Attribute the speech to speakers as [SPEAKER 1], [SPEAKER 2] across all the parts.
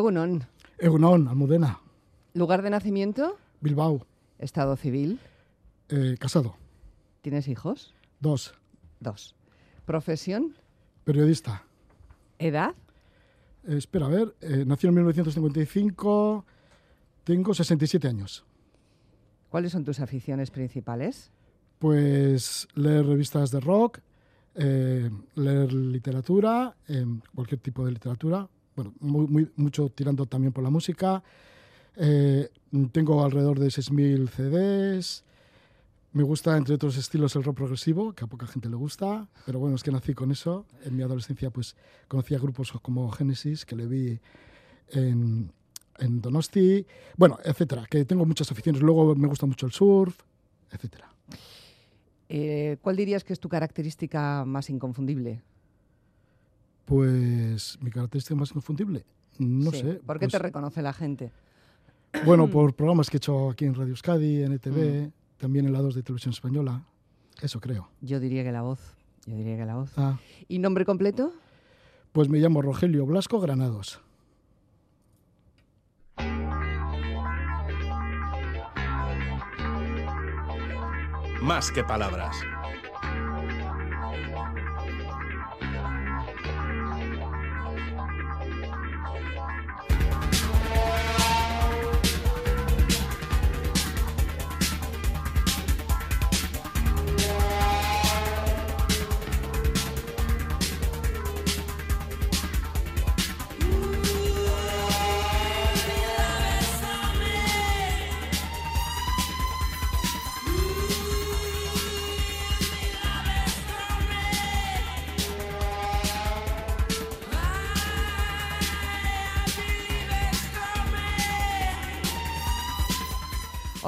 [SPEAKER 1] Egunon.
[SPEAKER 2] Egunon, Almudena.
[SPEAKER 1] ¿Lugar de nacimiento?
[SPEAKER 2] Bilbao.
[SPEAKER 1] ¿Estado civil?
[SPEAKER 2] Eh, casado.
[SPEAKER 1] ¿Tienes hijos?
[SPEAKER 2] Dos.
[SPEAKER 1] Dos. ¿Profesión?
[SPEAKER 2] Periodista.
[SPEAKER 1] ¿Edad?
[SPEAKER 2] Eh, espera, a ver. eh, nací en 1955. Tengo 67 años.
[SPEAKER 1] ¿Cuáles son tus aficiones principales?
[SPEAKER 2] Pues leer revistas de rock, eh, leer literatura, cualquier tipo de literatura. Bueno, muy, mucho tirando también por la música. Eh, tengo alrededor de 6.000 CDs. Me gusta, entre otros estilos, el rock progresivo, que a poca gente le gusta. Pero bueno, es que nací con eso. En mi adolescencia, pues, conocía grupos como Genesis, que le vi en, en Donosti. Bueno, etcétera, que tengo muchas aficiones. Luego me gusta mucho el surf, etcétera.
[SPEAKER 1] Eh, ¿Cuál dirías que es tu característica más inconfundible?
[SPEAKER 2] Pues mi característica más inconfundible. No
[SPEAKER 1] Sí.
[SPEAKER 2] sé.
[SPEAKER 1] ¿Por qué
[SPEAKER 2] pues,
[SPEAKER 1] te reconoce la gente?
[SPEAKER 2] Bueno, por programas que he hecho aquí en Radio Euskadi, en
[SPEAKER 1] Mm.
[SPEAKER 2] ETV, también en la 2 de Televisión Española. Eso creo.
[SPEAKER 1] Yo diría que la voz. Yo diría que la voz.
[SPEAKER 2] Ah,
[SPEAKER 1] ¿Y nombre completo?
[SPEAKER 2] pues me llamo Rogelio Blasco Granados.
[SPEAKER 3] Más que palabras.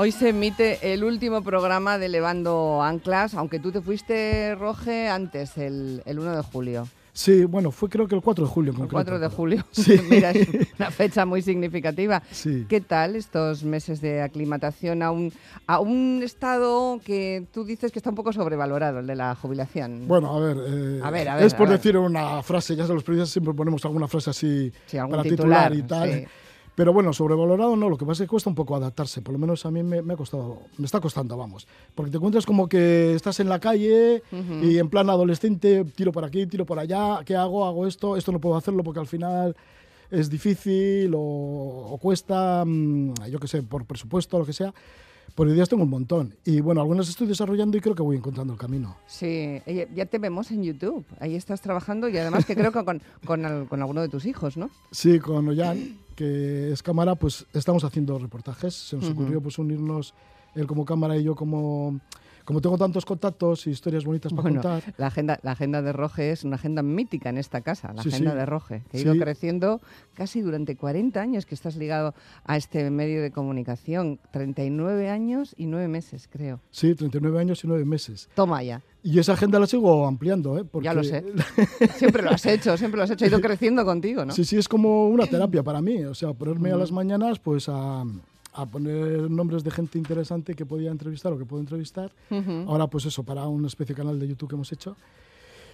[SPEAKER 1] Hoy se emite el último programa de Levando Anclas, aunque tú te fuiste, Roge, antes, el, el 1 de julio.
[SPEAKER 2] Sí, bueno, fue creo que el 4 de julio. en
[SPEAKER 1] El
[SPEAKER 2] concreto.
[SPEAKER 1] 4 de julio.
[SPEAKER 2] Sí.
[SPEAKER 1] Mira, es una fecha muy significativa.
[SPEAKER 2] Sí.
[SPEAKER 1] ¿Qué tal estos meses de aclimatación a un, a un estado que tú dices que está un poco sobrevalorado, el de la jubilación?
[SPEAKER 2] Bueno, a ver, eh,
[SPEAKER 1] A ver, a ver,
[SPEAKER 2] es por
[SPEAKER 1] ver.
[SPEAKER 2] decir una frase, ya sabes, los periodistas siempre ponemos alguna frase así
[SPEAKER 1] Sí, algún
[SPEAKER 2] para
[SPEAKER 1] titular,
[SPEAKER 2] titular, y tal. Pero bueno, sobrevalorado no, lo que pasa es que cuesta un poco adaptarse, por lo menos a mí me, me ha costado, me está costando, vamos. Porque te encuentras como que estás en la calle y en plan adolescente, tiro por aquí, tiro por allá, ¿qué hago? Hago esto, esto no puedo hacerlo porque al final es difícil o, o cuesta, mm, yo qué sé, por presupuesto, lo que sea. Por ideas tengo un montón. Y bueno, algunas estoy desarrollando y creo que voy encontrando el camino.
[SPEAKER 1] Sí, ya te vemos en YouTube. Ahí estás trabajando y además que creo que con, con, al- con alguno de tus hijos, ¿no?
[SPEAKER 2] Sí, con Ollán, que es cámara, pues estamos haciendo reportajes. Se nos ocurrió pues unirnos él como cámara y yo como... Como tengo tantos contactos y historias bonitas para
[SPEAKER 1] Bueno,
[SPEAKER 2] contar.
[SPEAKER 1] la agenda, la agenda de Roge es una agenda mítica en esta casa, la
[SPEAKER 2] Sí,
[SPEAKER 1] agenda
[SPEAKER 2] sí.
[SPEAKER 1] de Roge, que ha ido
[SPEAKER 2] Sí.
[SPEAKER 1] creciendo casi durante 40 años que estás ligado a este medio de comunicación. 39 años y 9 meses, creo.
[SPEAKER 2] Sí, 39 años y 9 meses.
[SPEAKER 1] Toma ya.
[SPEAKER 2] Y esa agenda la sigo ampliando, ¿eh? Porque,
[SPEAKER 1] Ya lo sé. Siempre lo has hecho, siempre lo has hecho. Ha ido creciendo contigo, ¿no?
[SPEAKER 2] Sí, sí, es como una terapia para mí. O sea, ponerme a las mañanas pues a, a poner nombres de gente interesante que podía entrevistar o que puedo entrevistar.
[SPEAKER 1] Ujú.
[SPEAKER 2] Ahora, pues eso, para una especie de canal de YouTube que hemos hecho.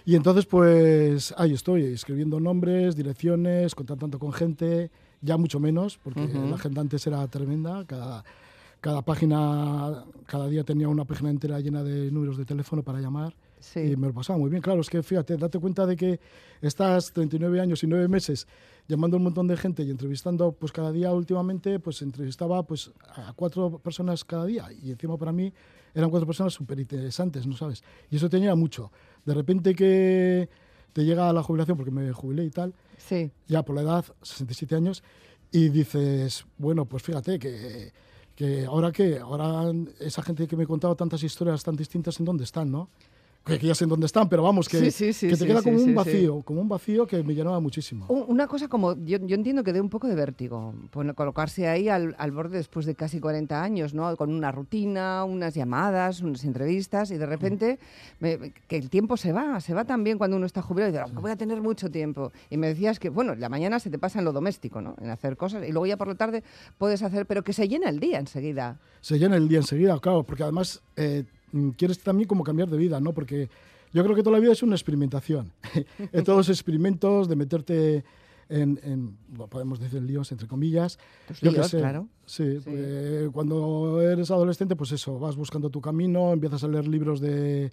[SPEAKER 2] Y entonces, pues ahí estoy, escribiendo nombres, direcciones, contactando con gente, ya mucho menos, porque
[SPEAKER 1] Ujú.
[SPEAKER 2] la agenda antes era tremenda. Cada, cada página, cada día tenía una página entera llena de números de teléfono para llamar.
[SPEAKER 1] Sí.
[SPEAKER 2] Y me lo pasaba muy bien. Claro, es que fíjate, date cuenta de que estás 39 años y 9 meses llamando a un montón de gente y entrevistando, pues cada día últimamente, pues entrevistaba pues a cuatro personas cada día. Y encima para mí eran cuatro personas súper interesantes, ¿no sabes? Y eso tenía mucho. De repente que te llega a la jubilación, porque me jubilé y tal,
[SPEAKER 1] Sí.
[SPEAKER 2] ya por la edad, 67 años, y dices, bueno, pues fíjate que, que ahora que, ahora esa gente que me contaba tantas historias tan distintas, ¿en dónde están, no? Que, que ya sé en dónde están, pero vamos, que,
[SPEAKER 1] Sí, sí, sí,
[SPEAKER 2] que te queda como un vacío, como un vacío que me llenaba muchísimo.
[SPEAKER 1] Una cosa como, yo, yo entiendo que dé un poco de vértigo, colocarse ahí al, al borde después de casi 40 años, ¿no? Con una rutina, unas llamadas, unas entrevistas y de repente me- que el tiempo se va, se va también cuando uno está jubilado y dice, "Oh, voy a tener mucho tiempo. Y me decías que, bueno, la mañana se te pasa en lo doméstico, ¿no? En hacer cosas y luego ya por la tarde puedes hacer, pero que se llena el día enseguida.
[SPEAKER 2] se llena el día enseguida, claro, porque además eh, quieres también como cambiar de vida, ¿no? Porque yo creo que toda la vida es una experimentación. en todos los experimentos de meterte en, podemos decir líos, entre comillas.
[SPEAKER 1] Yo líos, claro.
[SPEAKER 2] Sí, cuando eres adolescente, pues eso, vas buscando tu camino, empiezas a leer libros de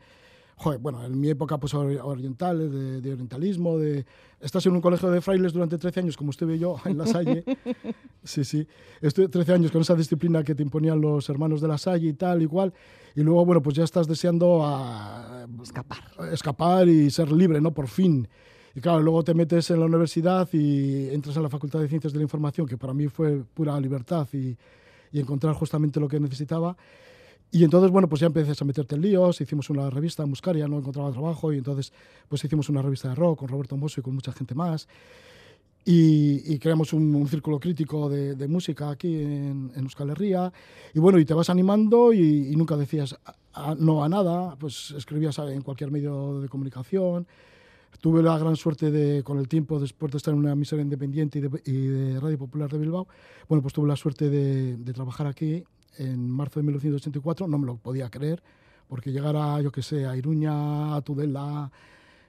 [SPEAKER 2] joder, bueno, en mi época pues orientales, de, orientalismo, de... Estás en un colegio de frailes durante 13 años, como estuve yo en La Salle. sí, sí. Estuve 13 años con esa disciplina que te imponían los hermanos de La Salle y tal, igual. Y luego, bueno, pues ya estás deseando a...
[SPEAKER 1] escapar.
[SPEAKER 2] Escapar y ser libre, ¿no? Por fin. Y claro, luego te metes en la universidad y entras en la Facultad de Ciencias de la Información, que para mí fue pura libertad y, y encontrar justamente lo que necesitaba. Y entonces, bueno, pues ya empiezas a meterte en líos, hicimos una revista en Muscaria, no encontraba trabajo, y entonces pues hicimos una revista de rock con Roberto Mosso y con mucha gente más. Y, creamos un, círculo crítico de, música aquí en, en, Euskal Herria. Y bueno, y te vas animando y, nunca decías no a nada, pues escribías en cualquier medio de comunicación. Tuve la gran suerte de, con el tiempo, después de estar en una emisora independiente y de, y de Radio Popular de Bilbao, bueno, pues tuve la suerte de, de trabajar aquí en marzo de 1984, no me lo podía creer, porque llegar a, yo que sé, a Iruña, a Tudela,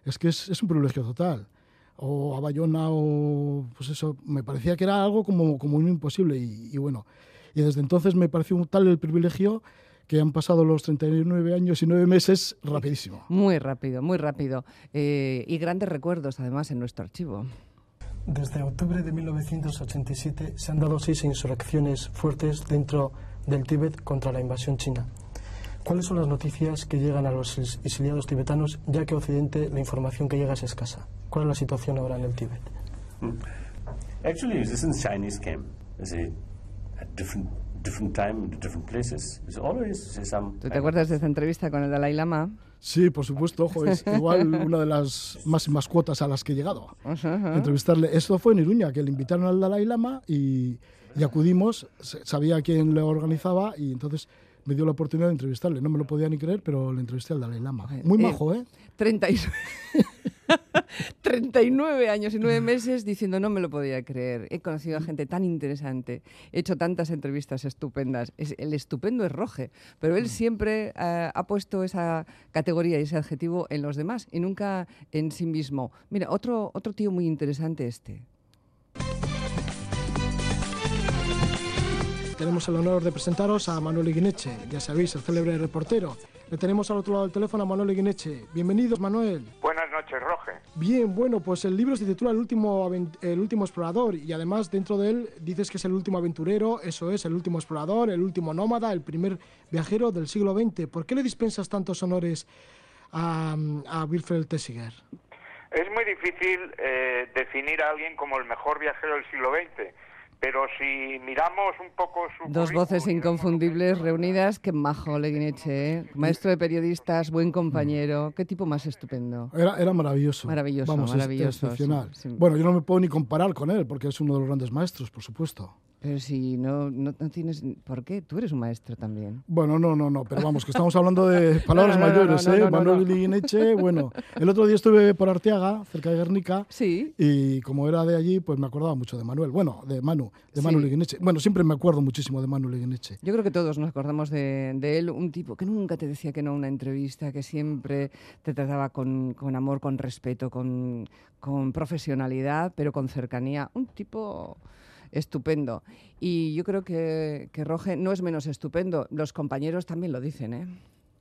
[SPEAKER 2] es que es, es un privilegio total. O a Bayona, o pues eso, me parecía que era algo como, como un imposible. Y, bueno, y desde entonces me pareció un tal el privilegio que han pasado los 39 años y 9 meses rapidísimo.
[SPEAKER 1] Muy rápido, muy rápido. Eh, y grandes recuerdos, además, en nuestro archivo.
[SPEAKER 4] Desde octubre de 1987 se han dado seis insurrecciones fuertes dentro del Tíbet contra la invasión china. ¿Cuáles son las noticias que llegan a los exiliados tibetanos, ya que Occidente la información que llega es escasa? ¿Cuál es la situación ahora en el Tíbet?
[SPEAKER 5] Hmm. Actually, since Chinese came, at different different time, different places. There's always some.
[SPEAKER 1] ¿Tú te acuerdas de esa entrevista con el Dalai Lama?
[SPEAKER 2] Sí, por supuesto, ojo, es igual una de las máximas cuotas a las que he llegado. Entrevistarle. Esto fue en Iruña, que le invitaron al Dalai Lama y y acudimos, sabía quién le organizaba y entonces me dio la oportunidad de entrevistarle. No me lo podía ni creer, pero le entrevisté al Dalai Lama. Muy eh, majo, ¿eh?
[SPEAKER 1] 39 años y 9 meses diciendo no me lo podía creer. He conocido a gente tan interesante, he hecho tantas entrevistas estupendas. el estupendo es Roge, pero él mm. siempre eh, ha puesto esa categoría y ese adjetivo en los demás y nunca en sí mismo. Mira, otro, otro tío muy interesante este.
[SPEAKER 2] Tenemos el honor de presentaros a Manuel Iguineche, ya sabéis, el célebre reportero. Le tenemos al otro lado del teléfono a Manuel Iguineche. Bienvenidos, Manuel.
[SPEAKER 6] Buenas noches, Roge.
[SPEAKER 2] Bien, bueno, pues el libro se titula el último, el último explorador y además dentro de él dices que es el último aventurero, eso es, el último explorador, el último nómada, el primer viajero del siglo XX. ¿Por qué le dispensas tantos honores a, a Wilfred Tessiger?
[SPEAKER 6] Es muy difícil eh, definir a alguien como el mejor viajero del siglo XX pero si miramos un poco su
[SPEAKER 1] Dos voces inconfundibles reunidas, qué majo Leguineche, ¿eh? maestro de periodistas, buen compañero, qué tipo más estupendo.
[SPEAKER 2] Era, era maravilloso.
[SPEAKER 1] Maravilloso,
[SPEAKER 2] Vamos,
[SPEAKER 1] maravilloso.
[SPEAKER 2] excepcional. Bueno, yo no me puedo ni comparar con él, porque es uno de los grandes maestros, por supuesto.
[SPEAKER 1] Pero si no, no, tienes... ¿Por qué? Tú eres un maestro también.
[SPEAKER 2] Bueno, no, no, no, pero vamos, que estamos hablando de palabras mayores, ¿eh? Manuel Liguineche, bueno. El otro día estuve por Arteaga, cerca de Guernica,
[SPEAKER 1] sí.
[SPEAKER 2] y como era de allí, pues me acordaba mucho de Manuel. Bueno, de Manu, de Manu Liguineche. Bueno, siempre me acuerdo muchísimo de Manu Liguineche.
[SPEAKER 1] Yo creo que todos nos acordamos de, de, él, un tipo que nunca te decía que no a una entrevista, que siempre te trataba con, con amor, con respeto, con, con profesionalidad, pero con cercanía. Un tipo estupendo. Y yo creo que, que Roge no es menos estupendo. Los compañeros también lo dicen, ¿eh?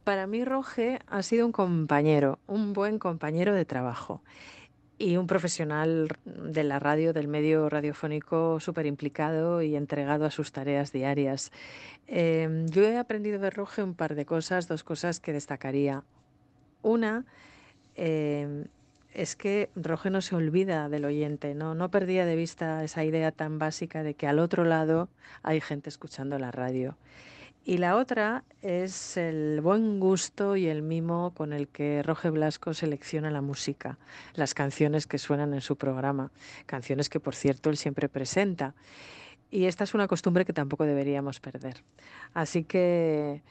[SPEAKER 7] Para mí Roge ha sido un compañero, un buen compañero de trabajo y un profesional de la radio, del medio radiofónico súper implicado y entregado a sus tareas diarias. Em, yo he aprendido de Roge un par de cosas, dos cosas que destacaría. Una, em, es que Roge no se olvida del oyente, ¿no? no perdía de vista esa idea tan básica de que al otro lado hay gente escuchando la radio. Y la otra es el buen gusto y el mimo con el que Roge Blasco selecciona la música, las canciones que suenan en su programa, canciones que por cierto él siempre presenta. Y esta es una costumbre que tampoco deberíamos perder. Así que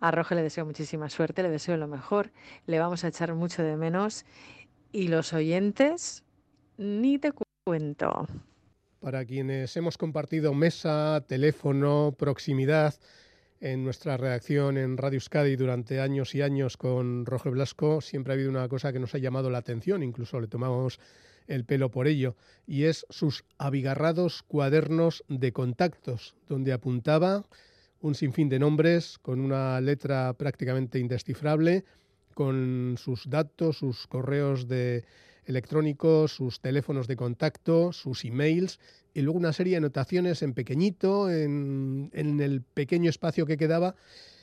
[SPEAKER 7] a Roge le deseo muchísima suerte, le deseo lo mejor, le vamos a echar mucho de menos y los oyentes, ni te cuento.
[SPEAKER 8] Para quienes hemos compartido mesa, teléfono, proximidad en nuestra redacción en Radio Euskadi durante años y años con Roger Blasco, siempre ha habido una cosa que nos ha llamado la atención, incluso le tomamos el pelo por ello, y es sus abigarrados cuadernos de contactos, donde apuntaba un sinfín de nombres con una letra prácticamente indescifrable, con sus datos, sus correos de electrónicos, sus teléfonos de contacto, sus emails y luego una serie de anotaciones en pequeñito, en, el pequeño espacio que quedaba,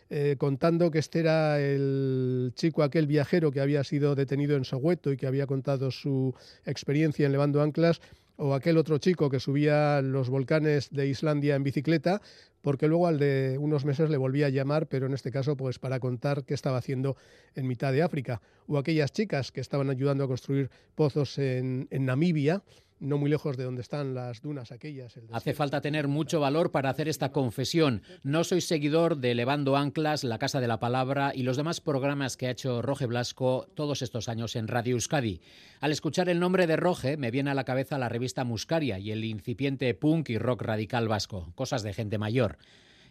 [SPEAKER 8] eh, contando que este era el chico, aquel viajero que había sido detenido en Soweto y que había contado su experiencia en levando anclas, o aquel otro chico que subía los volcanes de Islandia en bicicleta, porque luego al de unos meses le volvía a llamar, pero en este caso pues para contar qué estaba haciendo en mitad de África, o aquellas chicas que estaban ayudando a construir pozos en, en Namibia, no muy lejos de donde están las dunas aquellas.
[SPEAKER 9] Hace falta tener mucho valor para hacer esta confesión. No soy seguidor de Levando Anclas, La Casa de la Palabra y los demás programas que ha hecho Roge Blasco todos estos años en Radio Euskadi. Al escuchar el nombre de Roge me viene a la cabeza la revista Muscaria y el incipiente punk y rock radical vasco, cosas de gente mayor.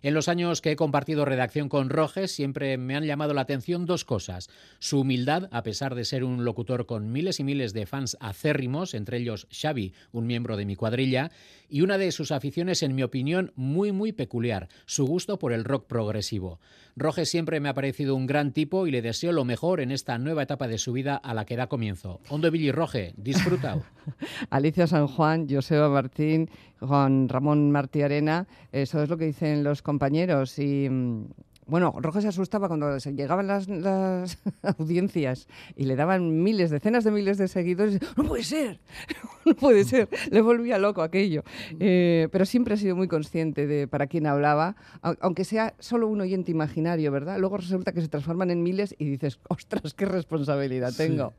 [SPEAKER 9] En los años que he compartido redacción con Roges siempre me han llamado la atención dos cosas. Su humildad, a pesar de ser un locutor con miles y miles de fans acérrimos, entre ellos Xavi, un miembro de mi cuadrilla, y una de sus aficiones, en mi opinión, muy muy peculiar, su gusto por el rock progresivo. Roges siempre me ha parecido un gran tipo y le deseo lo mejor en esta nueva etapa de su vida a la que da comienzo. Ondo Billy Roge, disfruta.
[SPEAKER 1] Alicia San Juan, Joseba Martín, Juan Ramón Martí Arena, eso es lo que dicen los compañeros y mm, bueno, Rojas se asustaba cuando llegaban las, las, audiencias y le daban miles, decenas de miles de seguidores. No puede ser, no puede ser. Le volvía loco aquello. Eh, pero siempre ha sido muy consciente de para quién hablaba, aunque sea solo un oyente imaginario, ¿verdad? Luego resulta que se transforman en miles y dices, ostras, qué responsabilidad tengo.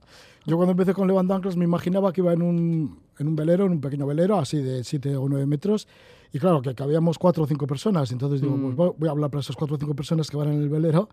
[SPEAKER 2] Yo cuando empecé con Levando Anclas me imaginaba que iba en un, en un velero, en un pequeño velero, así de 7 o 9 metros, y claro, que cabíamos cuatro o cinco personas. Entonces digo, pues mm. voy a hablar para esas cuatro o cinco personas que van en el velero.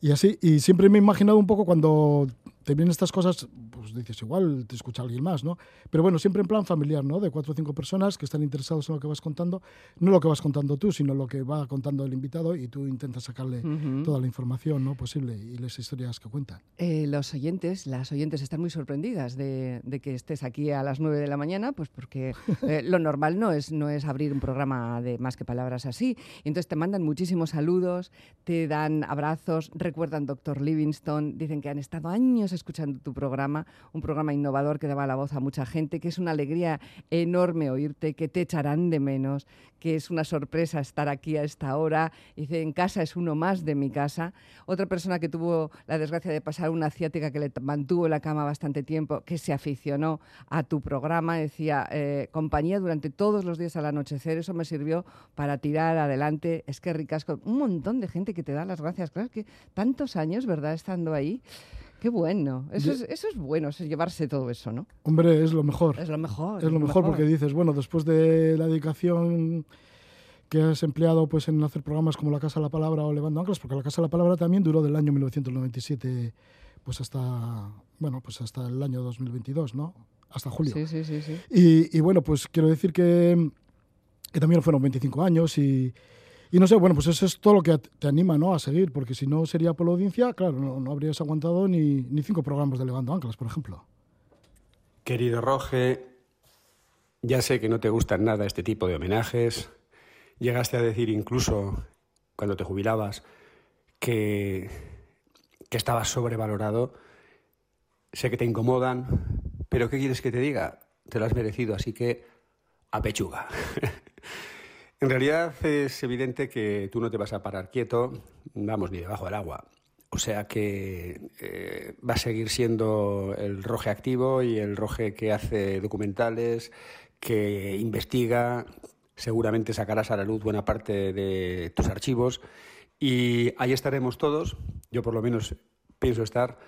[SPEAKER 2] Y así, y siempre me he imaginado un poco cuando vienen estas cosas, pues dices, igual te escucha alguien más, ¿no? Pero bueno, siempre en plan familiar, ¿no? De cuatro o cinco personas que están interesados en lo que vas contando, no lo que vas contando tú, sino lo que va contando el invitado y tú intentas sacarle toda la información ¿no? posible y las historias que cuentan.
[SPEAKER 1] Eh, los oyentes, las oyentes están muy sorprendidas de, que estés aquí a las nueve de la mañana, pues porque eh, lo normal no es, no es abrir un programa de más que palabras así. Y entonces te mandan muchísimos saludos, te dan abrazos, recuerdan Doctor Livingstone, dicen que han estado años escuchando tu programa, un programa innovador que daba la voz a mucha gente, que es una alegría enorme oírte, que te echarán de menos, que es una sorpresa estar aquí a esta hora. Dice, en casa es uno más de mi casa. Otra persona que tuvo la desgracia de pasar una ciática que le mantuvo en la cama bastante tiempo, que se aficionó a tu programa, decía, eh, compañía durante todos los días al anochecer, eso me sirvió para tirar adelante. Es que ricasco, un montón de gente que te da las gracias. Claro que tantos años, ¿verdad?, estando ahí. Qué bueno. Eso, es, eso es bueno, es llevarse todo eso, ¿no?
[SPEAKER 2] Hombre, es lo mejor.
[SPEAKER 1] Es lo mejor.
[SPEAKER 2] Es, lo, mejor, porque dices, bueno, después de la dedicación que has empleado pues en hacer programas como La Casa de la Palabra o Levando Anclas, porque La Casa de la Palabra también duró del año 1997 pues hasta, bueno, pues hasta el año 2022, ¿no? Hasta julio.
[SPEAKER 1] Sí, sí, sí. sí.
[SPEAKER 2] Y, y bueno, pues quiero decir que, que también fueron 25 años y, y no sé, bueno, pues eso es todo lo que te anima ¿no? a seguir, porque si no sería por la audiencia, claro, no, habrías aguantado ni, ni, cinco programas de Levando Anclas, por ejemplo.
[SPEAKER 10] Querido Roge, ya sé que no te gustan nada este tipo de homenajes. Llegaste a decir incluso, cuando te jubilabas, que, que estabas sobrevalorado. Sé que te incomodan, pero ¿qué quieres que te diga? Te lo has merecido, así que a pechuga. En realidad es evidente que tú no te vas a parar quieto, vamos, ni debajo del agua. O sea que eh, va a seguir siendo el roje activo y el roje que hace documentales, que investiga, seguramente sacarás a la luz buena parte de tus archivos y ahí estaremos todos, yo por lo menos pienso estar,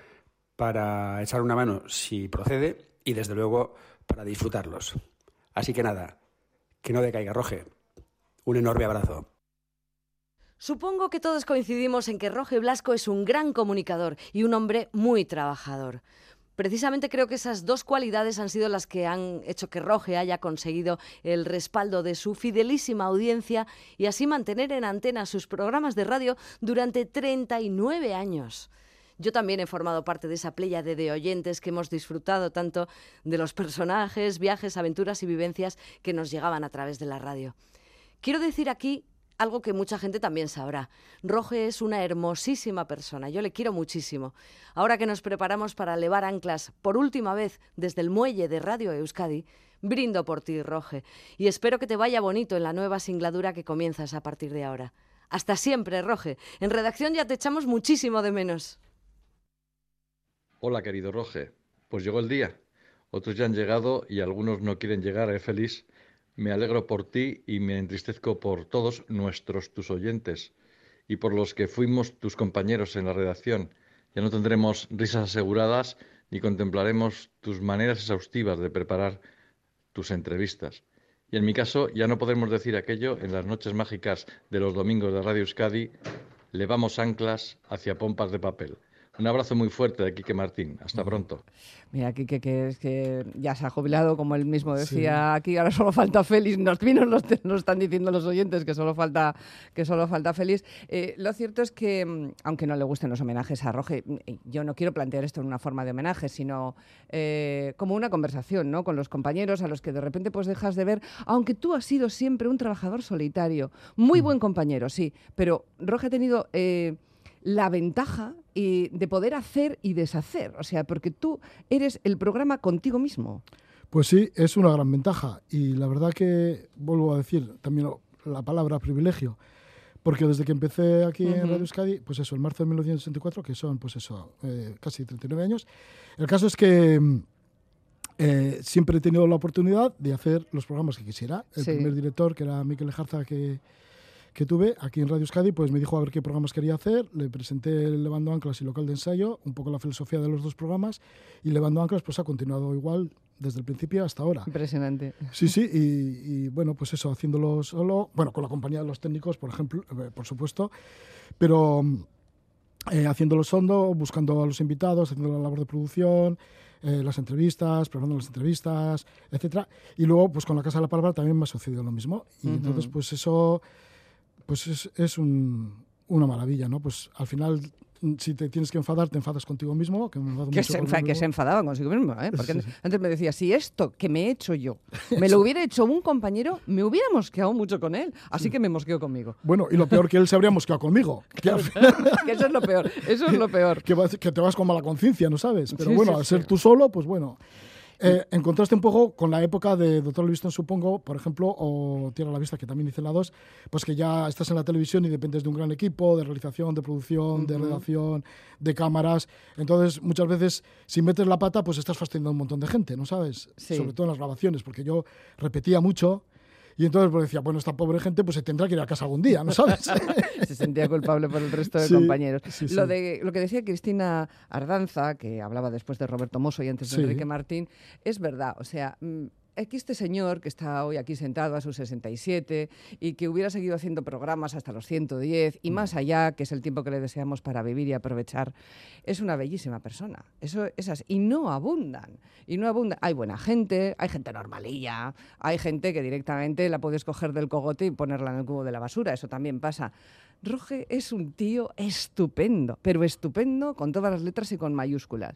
[SPEAKER 10] para echar una mano si procede y desde luego para disfrutarlos. Así que nada, que no decaiga roje. Un enorme abrazo.
[SPEAKER 11] Supongo que todos coincidimos en que Roge Blasco es un gran comunicador y un hombre muy trabajador. Precisamente creo que esas dos cualidades han sido las que han hecho que Roge haya conseguido el respaldo de su fidelísima audiencia y así mantener en antena sus programas de radio durante 39 años. Yo también he formado parte de esa playa de oyentes que hemos disfrutado tanto de los personajes, viajes, aventuras y vivencias que nos llegaban a través de la radio. Quiero decir aquí algo que mucha gente también sabrá. Roge es una hermosísima persona, yo le quiero muchísimo. Ahora que nos preparamos para elevar anclas por última vez desde el muelle de Radio Euskadi, brindo por ti, Roge, y espero que te vaya bonito en la nueva singladura que comienzas a partir de ahora. Hasta siempre, Roge. En redacción ya te echamos muchísimo de menos.
[SPEAKER 12] Hola, querido Roge. Pues llegó el día. Otros ya han llegado y algunos no quieren llegar, ¿eh, Feliz? Me alegro por ti y me entristezco por todos nuestros, tus oyentes, y por los que fuimos tus compañeros en la redacción. Ya no tendremos risas aseguradas ni contemplaremos tus maneras exhaustivas de preparar tus entrevistas. Y en mi caso ya no podremos decir aquello en las noches mágicas de los domingos de Radio Euskadi, levamos anclas hacia pompas de papel. Un abrazo muy fuerte de Quique Martín. Hasta pronto.
[SPEAKER 1] Mira, Quique, que es que ya se ha jubilado, como él mismo decía aquí, ahora solo falta Félix. Nos vinos nos, están diciendo los oyentes que solo falta, que solo falta Félix. Eh, lo cierto es que, mm, aunque no le gusten los homenajes a Roge, mm, yo no quiero plantear esto en una forma de homenaje, sino eh, como una conversación ¿no? con los compañeros a los que de repente pues dejas de ver, aunque tú has sido siempre un trabajador solitario, muy mm. buen compañero, sí, pero Roge ha tenido... Eh, la ventaja de poder hacer y deshacer. O sea, porque tú eres el programa contigo mismo.
[SPEAKER 2] Pues sí, es una gran ventaja. Y la verdad que, vuelvo a decir también la palabra privilegio, porque desde que empecé aquí en Radio Euskadi, pues eso, en marzo de 1964, que son, pues eso, eh, casi 39 años, el caso es que eh, siempre he tenido la oportunidad de hacer los programas que quisiera. El primer director, que era Miquel Lejarza, que que tuve aquí en Radio Euskadi, pues me dijo a ver qué programas quería hacer, le presenté Levando Anclas y Local de Ensayo, un poco la filosofía de los dos programas, y Levando Anclas pues ha continuado igual desde el principio hasta ahora.
[SPEAKER 1] Impresionante.
[SPEAKER 2] Sí, sí, y, bueno, pues eso, haciéndolo solo, bueno, con la compañía de los técnicos, por ejemplo, eh, por supuesto, pero eh, haciéndolo sondo, buscando a los invitados, haciendo la labor de producción, eh, las entrevistas, preparando las entrevistas, etcétera. Y luego, pues con la Casa de la Palabra también me ha sucedido lo mismo. Y entonces, pues eso pues es, es un, una maravilla, ¿no? Pues al final si te tienes que enfadar, te enfadas contigo mismo. Que, me
[SPEAKER 1] que, se, que se, enfadaba consigo mismo, ¿eh? Porque antes me decía, si esto que me he hecho yo me lo hubiera hecho un compañero, me hubiera mosqueado mucho con él. Así que me mosqueo conmigo.
[SPEAKER 2] Bueno, y lo peor que él se habría mosqueado conmigo.
[SPEAKER 1] que, eso es lo peor, eso es lo peor.
[SPEAKER 2] que, que te vas con mala conciencia, ¿no sabes? Pero bueno, al ser tú solo, pues bueno. Eh, en contraste un poco con la época de Doctor Livingston, supongo, por ejemplo, o Tierra a la Vista, que también hice la 2, pues que ya estás en la televisión y dependes de un gran equipo de realización, de producción, de redacción, de cámaras. Entonces, muchas veces, si metes la pata, pues estás fastidiando a un montón de gente, ¿no sabes? Sobre todo en las grabaciones, porque yo repetía mucho y entonces pues decía, bueno, esta pobre gente pues se tendrá que ir a casa algún día, ¿no sabes?
[SPEAKER 1] se sentía culpable por el resto de compañeros. lo, de, lo que decía Cristina Ardanza, que hablaba después de Roberto Mosso y antes de Enrique Martín, es verdad. O sea, mm, aquí este señor que está hoy aquí sentado a sus 67 y que hubiera seguido haciendo programas hasta los 110 y mm. más allá, que es el tiempo que le deseamos para vivir y aprovechar, es una bellísima persona. Eso, esas, y no abundan. Y no abundan. Hay buena gente, hay gente normalilla, hay gente que directamente la puedes coger del cogote y ponerla en el cubo de la basura. Eso también pasa. Roge es un tío estupendo, pero estupendo con todas las letras y con mayúsculas.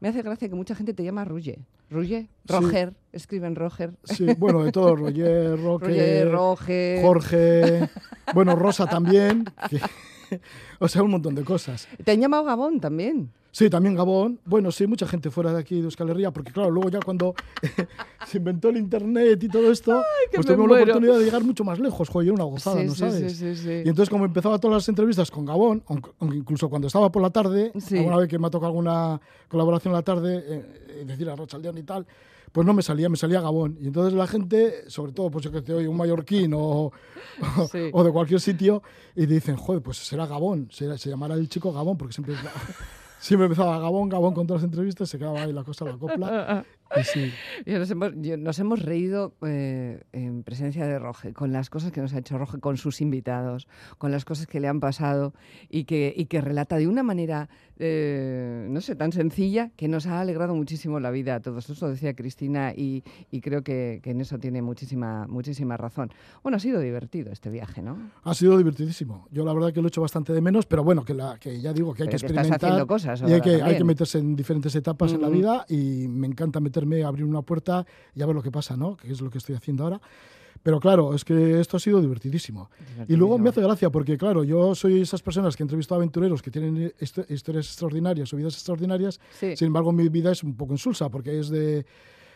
[SPEAKER 1] Me hace gracia que mucha gente te llama Ruye. Ruye, Roger, escriben Roger.
[SPEAKER 2] Sí, bueno, de todo, Roger,
[SPEAKER 1] Roger, Roger,
[SPEAKER 2] Jorge, bueno, Rosa también. o sea, un montón de cosas.
[SPEAKER 1] Te han llamado Gabón también.
[SPEAKER 2] Sí, también Gabón. Bueno, sí, mucha gente fuera de aquí de Euskal Herria, porque claro, luego ya cuando se inventó el internet y todo esto, pues tuvimos la oportunidad de llegar mucho más lejos. Joder, una gozada, ¿no sabes? Sí, sí, y entonces, como empezaba todas las entrevistas con Gabón, aunque, incluso cuando estaba por la tarde, alguna vez que me ha tocado alguna colaboración en la tarde, eh, decir a Rochaldeón y tal, pues no me salía, me salía Gabón. Y entonces la gente, sobre todo, pues yo que te oye un mallorquín o, o, de cualquier sitio, y dicen, joder, pues será Gabón, se, se llamará el chico Gabón, porque siempre siempre empezaba Gabón, Gabón con todas las entrevistas, se quedaba ahí la cosa, la copla. Sí.
[SPEAKER 1] Nos, hemos, nos hemos reído eh, en presencia de Roge, con las cosas que nos ha hecho Roge con sus invitados, con las cosas que le han pasado y que, y que relata de una manera, eh, no sé, tan sencilla que nos ha alegrado muchísimo la vida a todos. Eso decía Cristina y, y creo que, que en eso tiene muchísima, muchísima razón. Bueno, ha sido divertido este viaje, ¿no?
[SPEAKER 2] Ha sido divertidísimo. Yo la verdad que lo he hecho bastante de menos, pero bueno, que, la, que ya digo que hay
[SPEAKER 1] Pero
[SPEAKER 2] que
[SPEAKER 1] que estás
[SPEAKER 2] experimentar
[SPEAKER 1] haciendo cosas
[SPEAKER 2] y hay que, hay que meterse en diferentes etapas en la vida y me encanta meterme, abrir una puerta y a ver lo que pasa, ¿no? Que es lo que estoy haciendo ahora. Pero claro, es que esto ha sido divertidísimo. Y luego me hace gracia porque, claro, yo soy esas personas que entrevisto a aventureros que tienen histo- historias extraordinarias o vidas extraordinarias.
[SPEAKER 1] Sí.
[SPEAKER 2] Sin embargo, mi vida es un poco insulsa porque es de,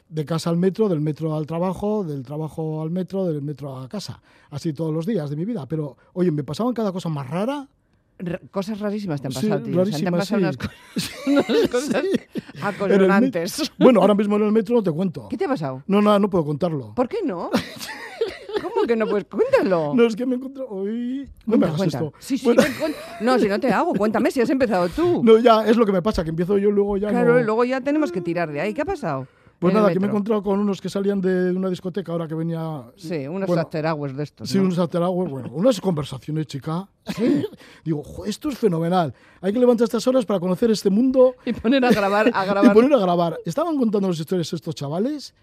[SPEAKER 2] de casa al metro, del metro al trabajo, del trabajo al metro, del metro a casa. Así todos los días de mi vida. Pero, oye, me pasaban cada cosa más rara.
[SPEAKER 1] Cosas rarísimas te han
[SPEAKER 2] Sí,
[SPEAKER 1] pasado, tío. O sea, te han pasado
[SPEAKER 2] sí.
[SPEAKER 1] unas, co- unas cosas acojonantes.
[SPEAKER 2] met- Bueno, ahora mismo en el metro no te cuento.
[SPEAKER 1] ¿Qué te ha pasado?
[SPEAKER 2] No, nada, no puedo contarlo.
[SPEAKER 1] ¿Por qué no? ¿Cómo que no? Pues cuéntalo.
[SPEAKER 2] No, es que me encuentro hoy... No me hagas
[SPEAKER 1] cuenta.
[SPEAKER 2] esto.
[SPEAKER 1] Sí, sí,
[SPEAKER 2] Bueno,
[SPEAKER 1] No, si no te hago, cuéntame si has empezado tú.
[SPEAKER 2] no, ya, es lo que me pasa, que empiezo yo luego ya
[SPEAKER 1] claro,
[SPEAKER 2] no...
[SPEAKER 1] luego ya tenemos que tirar de ahí. ¿Qué ha pasado?
[SPEAKER 2] Pues
[SPEAKER 1] el
[SPEAKER 2] nada, que me he
[SPEAKER 1] metro.
[SPEAKER 2] encontrado con unos que salían de una discoteca ahora que venía...
[SPEAKER 1] Sí, unos
[SPEAKER 2] bueno,
[SPEAKER 1] after hours de estos.
[SPEAKER 2] Sí,
[SPEAKER 1] ¿no?
[SPEAKER 2] unos after hours, bueno, unas conversaciones, chica. Digo, "Jo, esto es fenomenal. Hay que levantar estas horas para conocer este mundo.
[SPEAKER 1] Y poner a grabar, a
[SPEAKER 2] y
[SPEAKER 1] grabar.
[SPEAKER 2] poner a grabar. Estaban contando las historias estos chavales